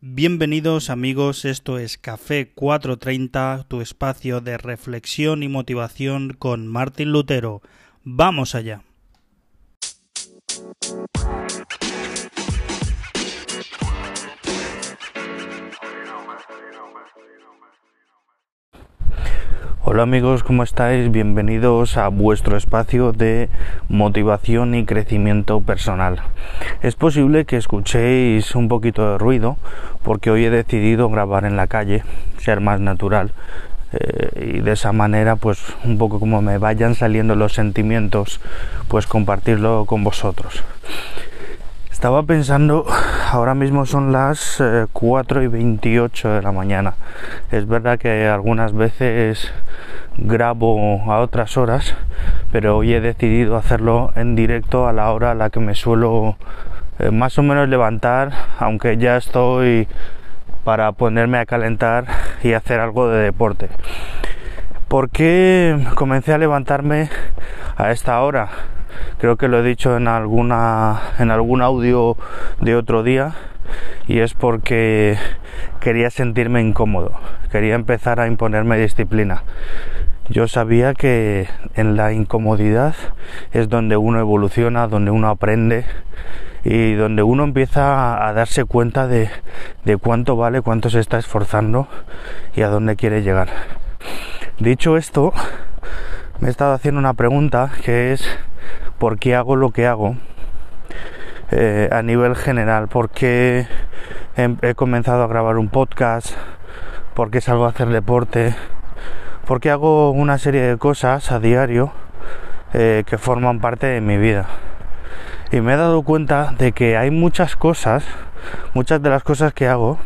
Bienvenidos amigos, esto es Café 430, tu espacio de reflexión y motivación con Martín Lutero. Vamos allá. Hola amigos, ¿cómo estáis? Bienvenidos a vuestro espacio de motivación y crecimiento personal. Es posible que escuchéis un poquito de ruido porque hoy he decidido grabar en la calle, ser más natural eh, y de esa manera pues un poco como me vayan saliendo los sentimientos pues compartirlo con vosotros. Estaba pensando, ahora mismo son las 4 eh, y 28 de la mañana. Es verdad que algunas veces grabo a otras horas, pero hoy he decidido hacerlo en directo a la hora a la que me suelo eh, más o menos levantar, aunque ya estoy para ponerme a calentar y hacer algo de deporte. ¿Por qué comencé a levantarme a esta hora? Creo que lo he dicho en alguna en algún audio de otro día y es porque quería sentirme incómodo, quería empezar a imponerme disciplina. Yo sabía que en la incomodidad es donde uno evoluciona, donde uno aprende y donde uno empieza a darse cuenta de, de cuánto vale, cuánto se está esforzando y a dónde quiere llegar. Dicho esto, me he estado haciendo una pregunta que es por qué hago lo que hago eh, a nivel general, por qué he, comenzado a grabar un podcast, por qué salgo a hacer deporte, por qué hago una serie de cosas a diario eh, que forman parte de mi vida. Y me he dado cuenta de que hay muchas cosas, muchas de las cosas que hago,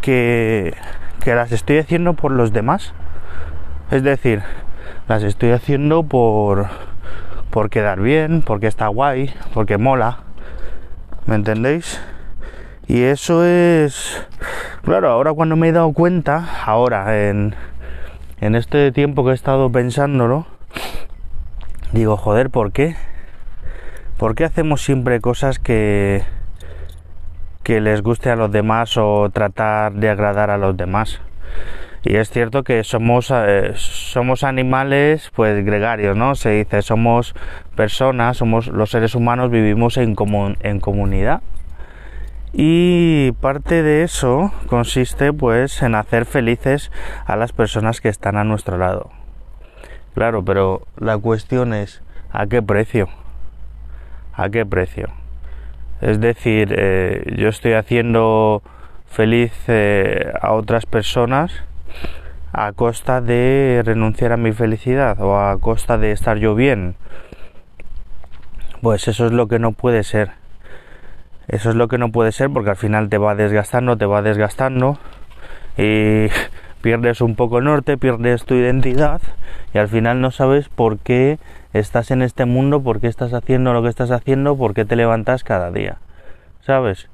que, que las estoy haciendo por los demás. Es decir, las estoy haciendo por por quedar bien, porque está guay, porque mola. ¿Me entendéis? Y eso es claro, ahora cuando me he dado cuenta, ahora en en este tiempo que he estado pensándolo, digo, joder, ¿por qué? ¿Por qué hacemos siempre cosas que que les guste a los demás o tratar de agradar a los demás? Y es cierto que somos, eh, somos animales pues gregarios, ¿no? Se dice, somos personas, somos los seres humanos, vivimos en, en comunidad. Y parte de eso consiste pues en hacer felices a las personas que están a nuestro lado. Claro, pero la cuestión es ¿a qué precio? ¿A qué precio? Es decir, eh, yo estoy haciendo feliz eh, a otras personas a costa de renunciar a mi felicidad o a costa de estar yo bien. Pues eso es lo que no puede ser. Eso es lo que no puede ser porque al final te va desgastando, te va desgastando y pierdes un poco el norte, pierdes tu identidad y al final no sabes por qué estás en este mundo, por qué estás haciendo lo que estás haciendo, por qué te levantas cada día. ¿Sabes?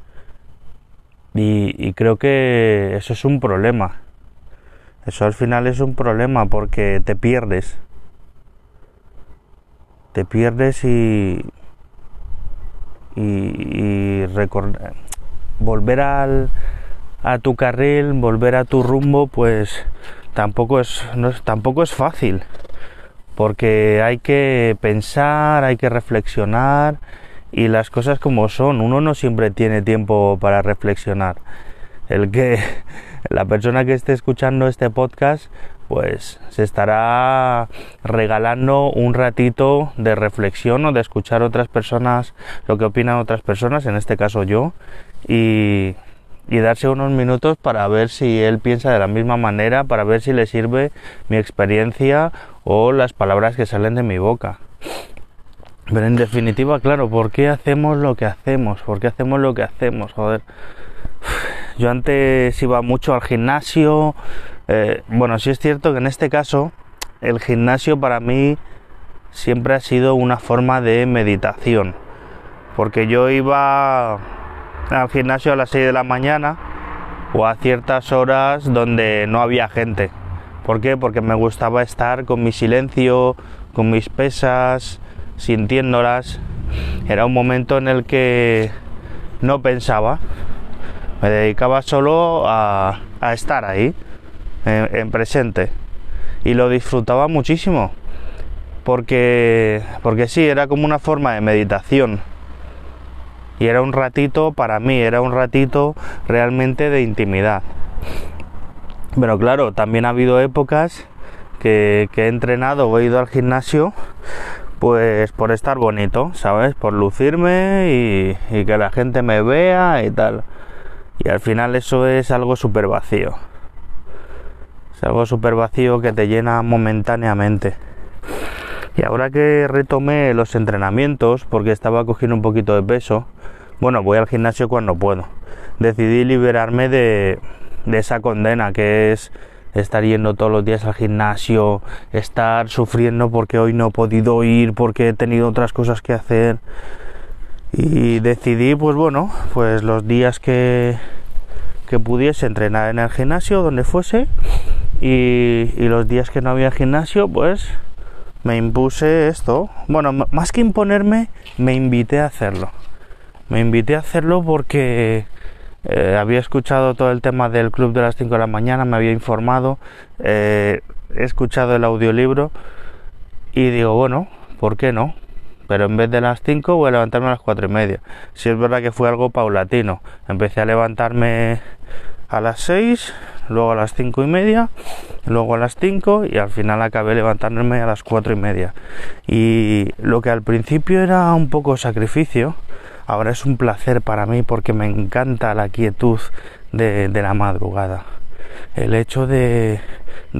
Y, y creo que eso es un problema. Eso al final es un problema porque te pierdes. Te pierdes y. y, y volver al, a tu carril, volver a tu rumbo, pues tampoco es, no es, tampoco es fácil. Porque hay que pensar, hay que reflexionar y las cosas como son. Uno no siempre tiene tiempo para reflexionar. El que la persona que esté escuchando este podcast pues se estará regalando un ratito de reflexión o de escuchar otras personas lo que opinan otras personas, en este caso yo, y, darse unos minutos para ver si él piensa de la misma manera, para ver si le sirve mi experiencia o las palabras que salen de mi boca. Pero en definitiva, claro, ¿por qué hacemos lo que hacemos? ¿Por qué hacemos lo que hacemos? Joder. Yo antes iba mucho al gimnasio. Eh, bueno, sí es cierto que en este caso el gimnasio para mí siempre ha sido una forma de meditación. Porque yo iba al gimnasio a las 6 de la mañana o a ciertas horas donde no había gente. ¿Por qué? Porque me gustaba estar con mi silencio, con mis pesas, sintiéndolas. Era un momento en el que no pensaba, me dedicaba solo a, estar ahí, en, presente, y lo disfrutaba muchísimo, porque, porque sí, era como una forma de meditación. Y era un ratito, para mí, era un ratito realmente de intimidad. Pero claro, también ha habido épocas que, he entrenado o he ido al gimnasio pues por estar bonito, ¿sabes? Por lucirme y, que la gente me vea y tal. Y al final eso es algo súper vacío. Es algo súper vacío que te llena momentáneamente. Y ahora que retomé los entrenamientos, porque estaba cogiendo un poquito de peso, bueno, voy al gimnasio cuando puedo. Decidí liberarme de, de esa condena que es estar yendo todos los días al gimnasio, estar sufriendo porque hoy no he podido ir, porque he tenido otras cosas que hacer. Y decidí, pues bueno, pues los días que, que pudiese entrenar en el gimnasio, donde fuese, y, los días que no había gimnasio, pues me impuse esto. Bueno, más que imponerme, me invité a hacerlo. Me invité a hacerlo porque eh, había escuchado todo el tema del club de las 5 de la mañana, me había informado, eh, he escuchado el audiolibro y digo, bueno, ¿por qué no? Pero en vez de las 5 voy a levantarme a las 4 y media. Si es verdad que fue algo paulatino. Empecé a levantarme a las 6, luego a las 5 y media, luego a las 5 y al final acabé levantándome a las 4 y media. Y lo que al principio era un poco sacrificio, ahora es un placer para mí porque me encanta la quietud de, la madrugada. El hecho de,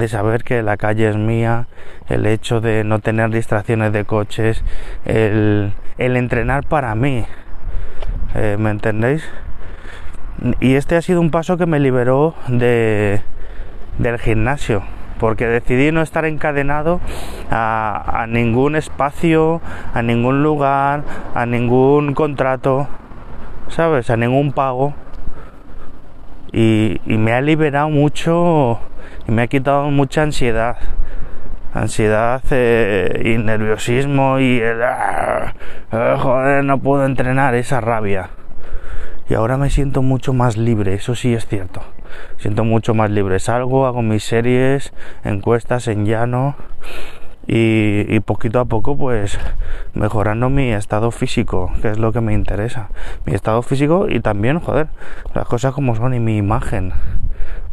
saber que la calle es mía, el hecho de no tener distracciones de coches, el, entrenar para mí. Eh, ¿Me entendéis? Y este ha sido un paso que me liberó de, del gimnasio porque decidí no estar encadenado a, ningún espacio, a ningún lugar, a ningún contrato, ¿sabes? A ningún pago. Y, me ha liberado mucho y me ha quitado mucha ansiedad. Ansiedad eh, y nerviosismo y el, ah, ah, joder, no puedo entrenar, esa rabia. Y ahora me siento mucho más libre, eso sí es cierto siento mucho más libre. Salgo, hago mis series, encuestas en llano y, poquito a poco pues mejorando mi estado físico, que es lo que me interesa. Mi estado físico y también, joder, las cosas como son y mi imagen.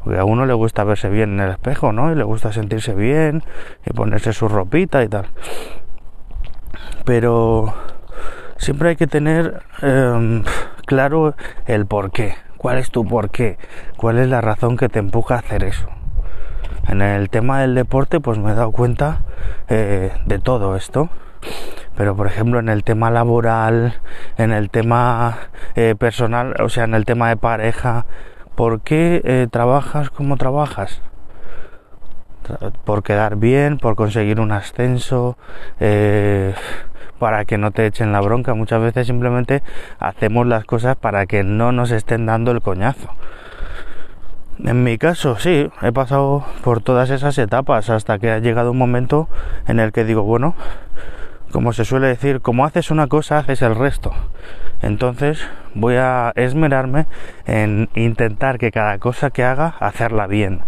Porque a uno le gusta verse bien en el espejo, ¿no? Y le gusta sentirse bien y ponerse su ropita y tal. Pero siempre hay que tener em, claro el por qué. ¿Cuál es tu por qué? ¿Cuál es la razón que te empuja a hacer eso? En el tema del deporte, pues me he dado cuenta eh, de todo esto. Pero, por ejemplo, en el tema laboral, en el tema eh, personal, o sea, en el tema de pareja, ¿por qué eh, trabajas como trabajas? Por quedar bien, por conseguir un ascenso, para que no te echen la bronca. Muchas veces simplemente hacemos las cosas para que no nos estén dando el coñazo. En mi caso, sí, he pasado por todas esas etapas hasta que ha llegado un momento en el que digo, bueno, como se suele decir, como haces una cosa, haces el resto. Entonces voy a esmerarme en intentar que cada cosa que haga, hacerla bien.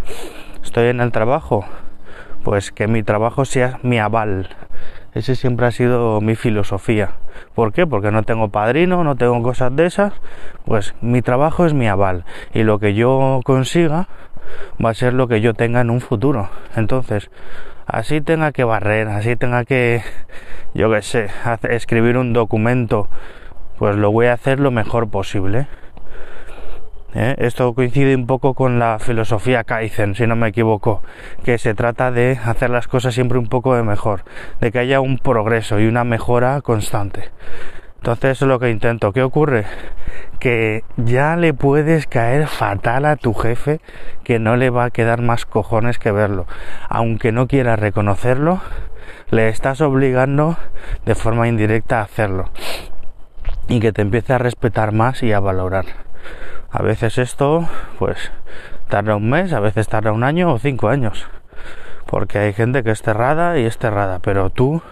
Estoy en el trabajo, pues que mi trabajo sea mi aval, ese siempre ha sido mi filosofía. ¿Por qué? Porque no tengo padrino, no tengo cosas de esas. Pues mi trabajo es mi aval. Y lo que yo consiga va a ser lo que yo tenga en un futuro. Entonces, así tenga que barrer, así tenga que, yo qué sé, escribir un documento, pues lo voy a hacer lo mejor posible. ¿Eh? Esto coincide un poco con la filosofía Kaizen, si no me equivoco, que se trata de hacer las cosas siempre un poco de mejor, de que haya un progreso y una mejora constante. Entonces eso es lo que intento. ¿Qué ocurre? Que ya le puedes caer fatal a tu jefe que no le va a quedar más cojones que verlo. Aunque no quiera reconocerlo, le estás obligando de forma indirecta a hacerlo. Y que te empiece a respetar más y a valorar. A veces esto, pues, tarda un mes, a veces tarda un año o cinco años. porque hay gente que es cerrada y es cerrada, pero tú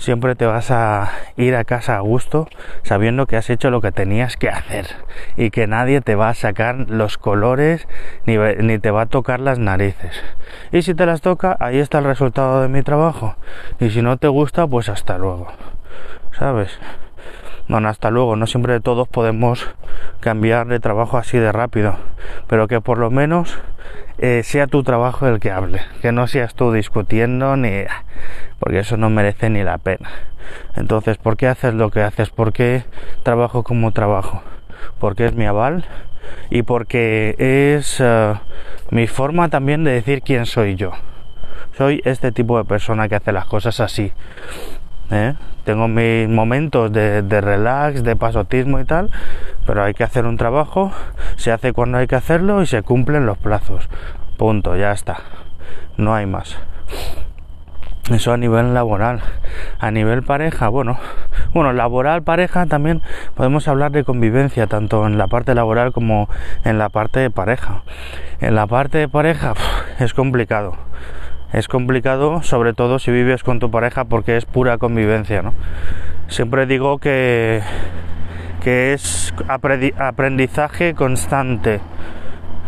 siempre te vas a ir a casa a gusto sabiendo que has hecho lo que tenías que hacer y que nadie te va a sacar los colores ni, ni, te va a tocar las narices. Y si te las toca, ahí está el resultado de mi trabajo. Y si no te gusta, pues hasta luego. ¿Sabes? Bueno, hasta luego. No siempre todos podemos cambiar de trabajo así de rápido, pero que por lo menos eh, sea tu trabajo el que hable, que no seas tú discutiendo ni porque eso no merece ni la pena. Entonces, ¿por qué haces lo que haces? ¿Por qué trabajo como trabajo? Porque es mi aval y porque es eh, mi forma también de decir quién soy yo. Soy este tipo de persona que hace las cosas así. ¿Eh? Tengo mis momentos de, relax, de pasotismo y tal, pero hay que hacer un trabajo, se hace cuando hay que hacerlo y se cumplen los plazos. Punto, ya está. No hay más. Eso a nivel laboral. A nivel pareja, bueno, bueno, laboral, pareja, también podemos hablar de convivencia, tanto en la parte laboral como en la parte de pareja. En la parte de pareja es complicado es complicado, sobre todo si vives con tu pareja porque es pura convivencia, ¿no? Siempre digo que, que es aprendizaje constante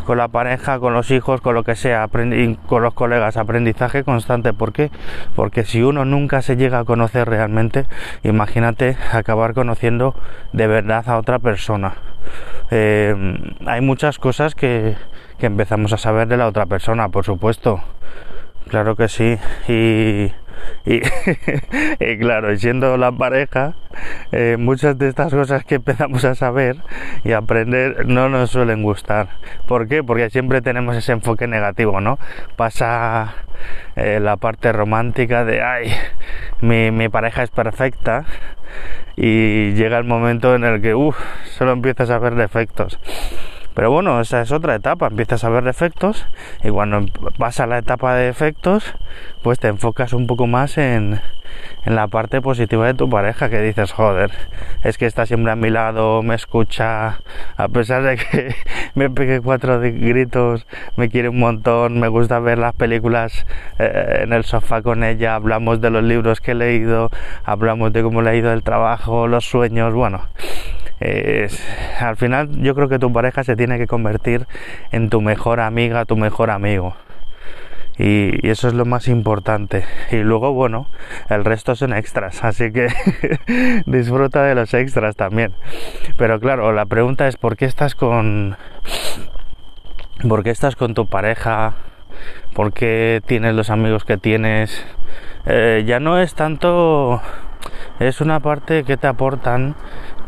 con la pareja, con los hijos, con lo que sea, con los colegas, aprendizaje constante. ¿Por qué? Porque si uno nunca se llega a conocer realmente, imagínate acabar conociendo de verdad a otra persona. Eh, hay muchas cosas que, que empezamos a saber de la otra persona, por supuesto Claro que sí. Y, claro, siendo la pareja, eh, muchas de estas cosas que empezamos a saber y aprender no nos suelen gustar. ¿Por qué? Porque siempre tenemos ese enfoque negativo, ¿no? Pasa eh, la parte romántica de, ay, mi, mi pareja es perfecta y llega el momento en el que, uff, solo empiezas a ver defectos. Pero bueno, esa es otra etapa, empiezas a ver defectos y cuando pasa la etapa de defectos, pues te enfocas un poco más en, en la parte positiva de tu pareja, que dices, joder, es que está siempre a mi lado, me escucha, a pesar de que me pegue cuatro gritos, me quiere un montón, me gusta ver las películas eh, en el sofá con ella, hablamos de los libros que he leído, hablamos de cómo le ha ido el trabajo, los sueños, bueno al final yo creo que tu pareja se tiene que convertir en tu mejor amiga, tu mejor amigo. Y, eso es lo más importante. Y luego, bueno, el resto son extras, así que disfruta de los extras también. Pero claro, la pregunta es ¿por qué estás con por qué estás con tu pareja? ¿Por qué tienes los amigos que tienes? Eh, ya no es tanto es una parte que te aportan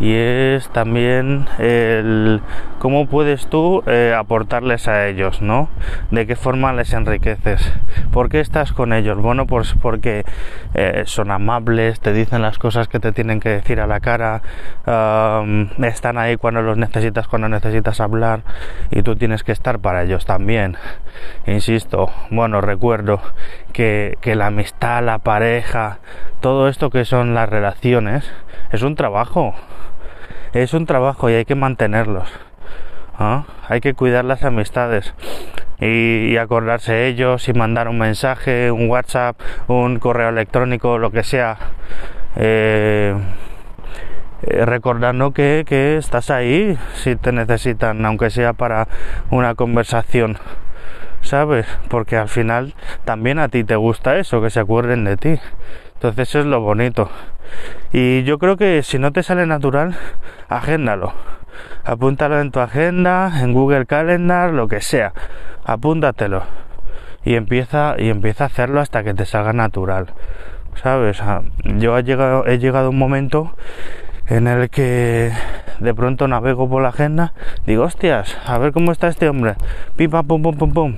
y es también el cómo puedes tú eh, aportarles a ellos, ¿no? De qué forma les enriqueces. ¿Por qué estás con ellos? Bueno, pues porque eh, son amables, te dicen las cosas que te tienen que decir a la cara, están ahí cuando los necesitas, cuando necesitas hablar y tú tienes que estar para ellos también. Insisto, bueno, recuerdo que, que la amistad, la pareja, todo esto que son las relaciones, es un trabajo es un trabajo y hay que mantenerlos. Hay que cuidar las amistades y, acordarse ellos y mandar un mensaje, un WhatsApp, un correo electrónico, lo que sea. Eh, eh, recordando que, que estás ahí si te necesitan, aunque sea para una conversación. ¿sabes? Porque al final también a ti te gusta eso, que se acuerden de ti. Entonces eso es lo bonito. Y yo creo que si no te sale natural, agéndalo. Apúntalo en tu agenda, en Google Calendar, lo que sea. Apúntatelo. Y empieza, y empieza a hacerlo hasta que te salga natural. ¿Sabes? Ah, yo he llegado, he llegado a un momento en el que de pronto navego por la agenda, digo, hostias, a ver cómo está este hombre. Pipa, pum, pum, pum, pum.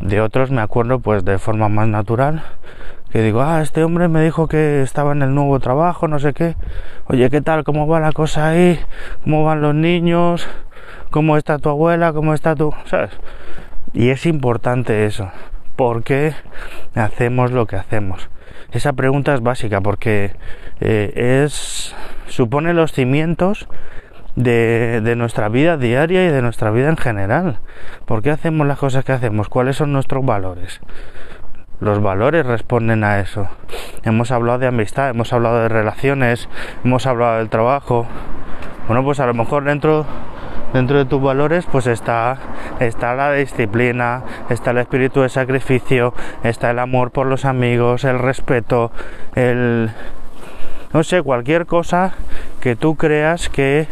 De otros me acuerdo pues de forma más natural que digo, ah, este hombre me dijo que estaba en el nuevo trabajo, no sé qué. Oye, ¿qué tal? ¿Cómo va la cosa ahí? ¿Cómo van los niños? ¿Cómo está tu abuela? ¿Cómo está tu...? ¿Sabes? Y es importante eso. ¿Por qué hacemos lo que hacemos? Esa pregunta es básica porque eh, es supone los cimientos de, de, nuestra vida diaria y de nuestra vida en general. ¿Por qué hacemos las cosas que hacemos? ¿Cuáles son nuestros valores? Los valores responden a eso. Hemos hablado de amistad, hemos hablado de relaciones, hemos hablado del trabajo. Bueno, pues a lo mejor dentro dentro de tus valores pues está está la disciplina, está el espíritu de sacrificio, está el amor por los amigos, el respeto, el no sé, cualquier cosa que tú creas que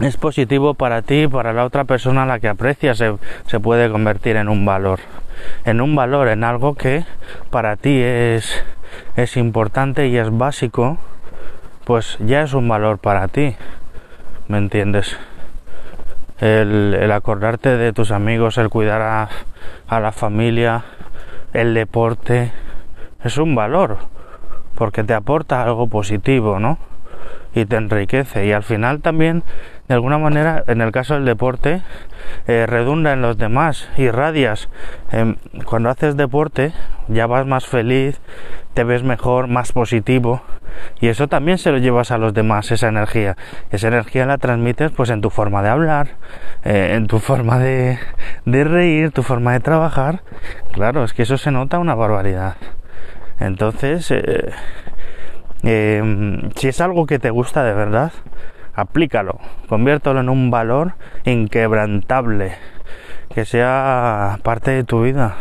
es positivo para ti y para la otra persona a la que aprecias se, se puede convertir en un valor en un valor, en algo que para ti es, es importante y es básico, pues ya es un valor para ti. ¿Me entiendes? El, acordarte de tus amigos, el cuidar a, a la familia, el deporte, es un valor, porque te aporta algo positivo, ¿no? Y te enriquece. Y al final también de alguna manera, en el caso del deporte, eh, redunda en los demás, irradias. Em, cuando haces deporte, ya vas más feliz, te ves mejor, más positivo. Y eso también se lo llevas a los demás, esa energía. Esa energía la transmites pues en tu forma de hablar, eh, en tu forma de, de reír, tu forma de trabajar. Claro, es que eso se nota una barbaridad. Entonces, eh, em, si es algo que te gusta de verdad, aplícalo, conviértelo en un valor inquebrantable, que sea parte de tu vida.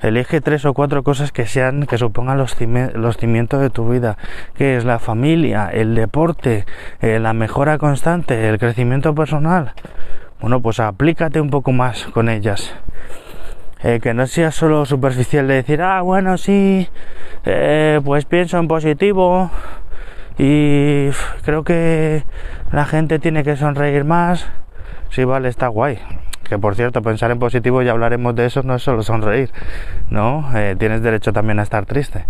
Elige tres o cuatro cosas que sean, que supongan los, cimientos de tu vida, que es la familia, el deporte, eh, la mejora constante, el crecimiento personal. Bueno, pues aplícate un poco más con ellas. Eh, que no sea solo superficial de decir, ah, bueno, sí, eh, pues pienso en positivo, y creo que la gente tiene que sonreír más. Sí, vale, está guay. Que por cierto, pensar en positivo, y hablaremos de eso, no es solo sonreír, ¿no? Eh, tienes derecho también a estar triste.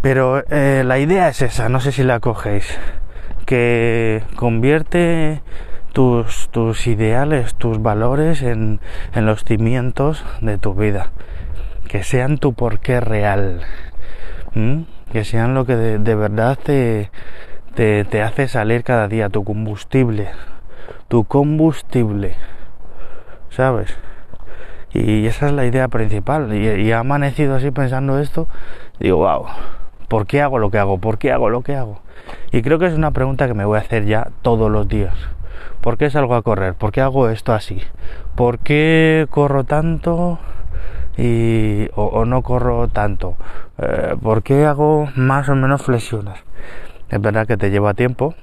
Pero eh, la idea es esa, no sé si la cogéis, que convierte tus, tus ideales, tus valores en, en los cimientos de tu vida, que sean tu porqué real que sean lo que de, verdad te, te, hace salir cada día, tu combustible, tu combustible, ¿sabes? Y esa es la idea principal. Y, y ha amanecido así pensando esto, digo, wow, ¿por qué hago lo que hago? ¿Por qué hago lo que hago? Y creo que es una pregunta que me voy a hacer ya todos los días. ¿Por qué salgo a correr? ¿Por qué hago esto así? ¿Por qué corro tanto? Y, o, no corro tanto? Eh, ¿Por qué hago más o menos flexiones? Es verdad que te lleva tiempo,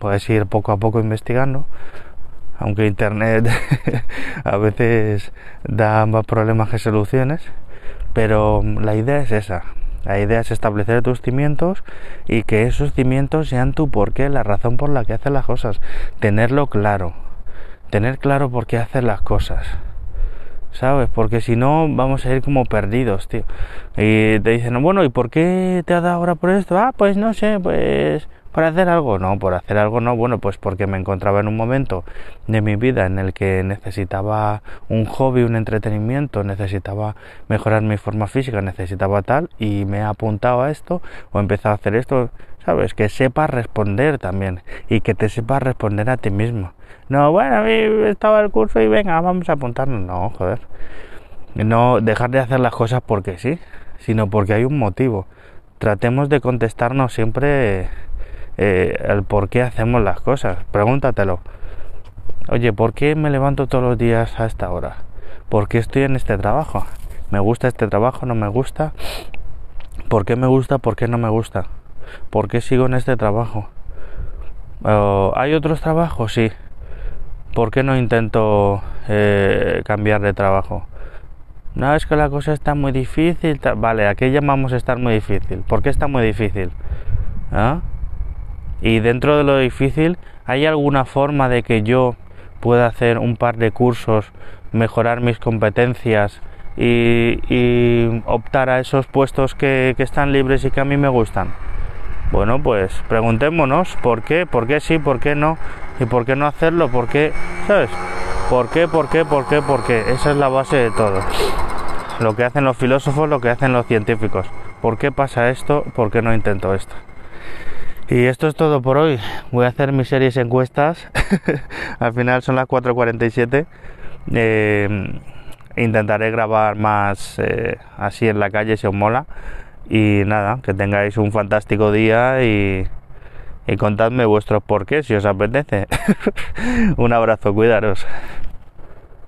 puedes ir poco a poco investigando, aunque Internet a veces da más problemas que soluciones, pero la idea es esa. La idea es establecer tus cimientos y que esos cimientos sean tu porqué, la razón por la que haces las cosas. Tenerlo claro. Tener claro por qué haces las cosas. ¿Sabes? Porque si no, vamos a ir como perdidos, tío. Y te dicen, bueno, ¿y por qué te ha dado ahora por esto? Ah, pues no sé, pues para hacer algo. No, por hacer algo no, bueno, pues porque me encontraba en un momento de mi vida en el que necesitaba un hobby, un entretenimiento, necesitaba mejorar mi forma física, necesitaba tal, y me he apuntado a esto o he empezado a hacer esto, ¿sabes? Que sepas responder también y que te sepas responder a ti mismo no, bueno, a mí estaba el curso y venga, vamos a apuntarnos. No, joder. No dejar de hacer las cosas porque sí, sino porque hay un motivo. Tratemos de contestarnos siempre eh, el por qué hacemos las cosas. Pregúntatelo. Oye, ¿por qué me levanto todos los días a esta hora? ¿Por qué estoy en este trabajo? ¿Me gusta este trabajo? ¿No me gusta? ¿Por qué me gusta? ¿Por qué no me gusta? ¿Por qué sigo en este trabajo? ¿Hay otros trabajos? Sí. ¿Por qué no intento eh, cambiar de trabajo? No, es que la cosa está muy difícil. Vale, ¿a qué llamamos estar muy difícil? ¿Por qué está muy difícil? ¿Ah? Y dentro de lo difícil, ¿hay alguna forma de que yo pueda hacer un par de cursos, mejorar mis competencias y, optar a esos puestos que, que están libres y que a mí me gustan? Bueno, pues preguntémonos por qué, por qué sí, por qué no, y por qué no hacerlo, por qué, ¿sabes? ¿Por qué, por qué, por qué, por qué? Esa es la base de todo. Lo que hacen los filósofos, lo que hacen los científicos. ¿Por qué pasa esto? ¿Por qué no intento esto? Y esto es todo por hoy. Voy a hacer mis series encuestas. Al final son las 4.47. Eh, intentaré grabar más eh, así en la calle si os mola. Y nada, que tengáis un fantástico día y, contadme vuestros porqués si os apetece. un abrazo, cuidaros.